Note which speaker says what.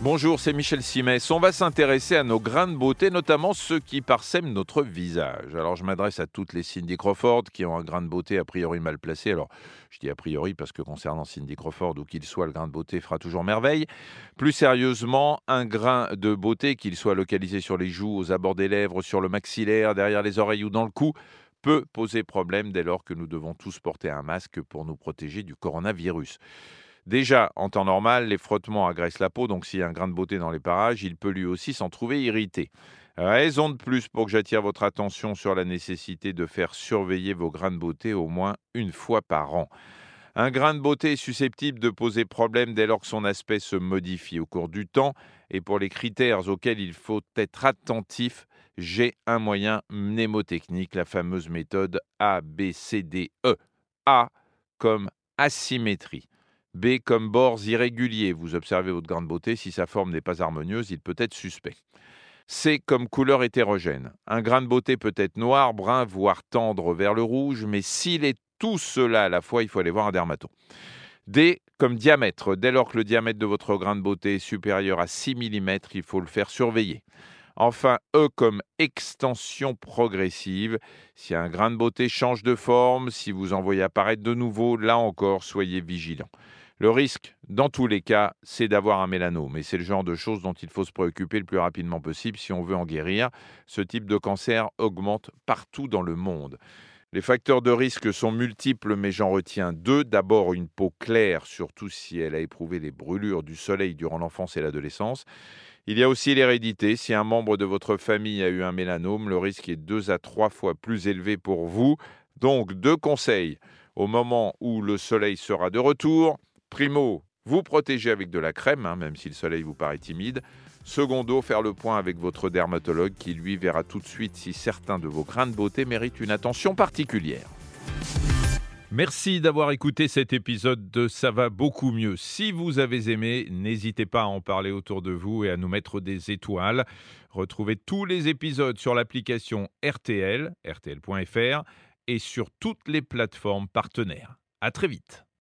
Speaker 1: Bonjour, c'est Michel Simès. On va s'intéresser à nos grains de beauté, notamment ceux qui parsèment notre visage. Alors, je m'adresse à toutes les Cindy Crawford qui ont un grain de beauté a priori mal placé. Alors, je dis a priori parce que concernant Cindy Crawford, où qu'il soit, le grain de beauté fera toujours merveille. Plus sérieusement, un grain de beauté, qu'il soit localisé sur les joues, aux abords des lèvres, sur le maxillaire, derrière les oreilles ou dans le cou, peut poser problème dès lors que nous devons tous porter un masque pour nous protéger du coronavirus. Déjà, en temps normal, les frottements agressent la peau, donc s'il y a un grain de beauté dans les parages, il peut lui aussi s'en trouver irrité. Raison de plus pour que j'attire votre attention sur la nécessité de faire surveiller vos grains de beauté au moins une fois par an. Un grain de beauté est susceptible de poser problème dès lors que son aspect se modifie au cours du temps et pour les critères auxquels il faut être attentif, j'ai un moyen mnémotechnique, la fameuse méthode ABCDE. A comme asymétrie. B comme bords irréguliers. Vous observez votre grande beauté, si sa forme n'est pas harmonieuse, il peut être suspect. C comme couleur hétérogène. Un grain de beauté peut être noir, brun, voire tendre vers le rouge, mais s'il est tout cela à la fois, il faut aller voir un dermato. D comme diamètre. Dès lors que le diamètre de votre grain de beauté est supérieur à 6 mm, il faut le faire surveiller. Enfin, E comme extension progressive. Si un grain de beauté change de forme, si vous en voyez apparaître de nouveau, là encore, soyez vigilant. Le risque, dans tous les cas, c'est d'avoir un mélanome. Et c'est le genre de choses dont il faut se préoccuper le plus rapidement possible si on veut en guérir. Ce type de cancer augmente partout dans le monde. Les facteurs de risque sont multiples, mais j'en retiens deux. D'abord, une peau claire, surtout si elle a éprouvé les brûlures du soleil durant l'enfance et l'adolescence. Il y a aussi l'hérédité. Si un membre de votre famille a eu un mélanome, le risque est deux à trois fois plus élevé pour vous. Donc, deux conseils. Au moment où le soleil sera de retour, Primo, vous protéger avec de la crème, hein, même si le soleil vous paraît timide. Secondo, faire le point avec votre dermatologue qui lui verra tout de suite si certains de vos grains de beauté méritent une attention particulière. Merci d'avoir écouté cet épisode de Ça va beaucoup mieux. Si vous avez aimé, n'hésitez pas à en parler autour de vous et à nous mettre des étoiles. Retrouvez tous les épisodes sur l'application RTL, rtl.fr et sur toutes les plateformes partenaires. À très vite.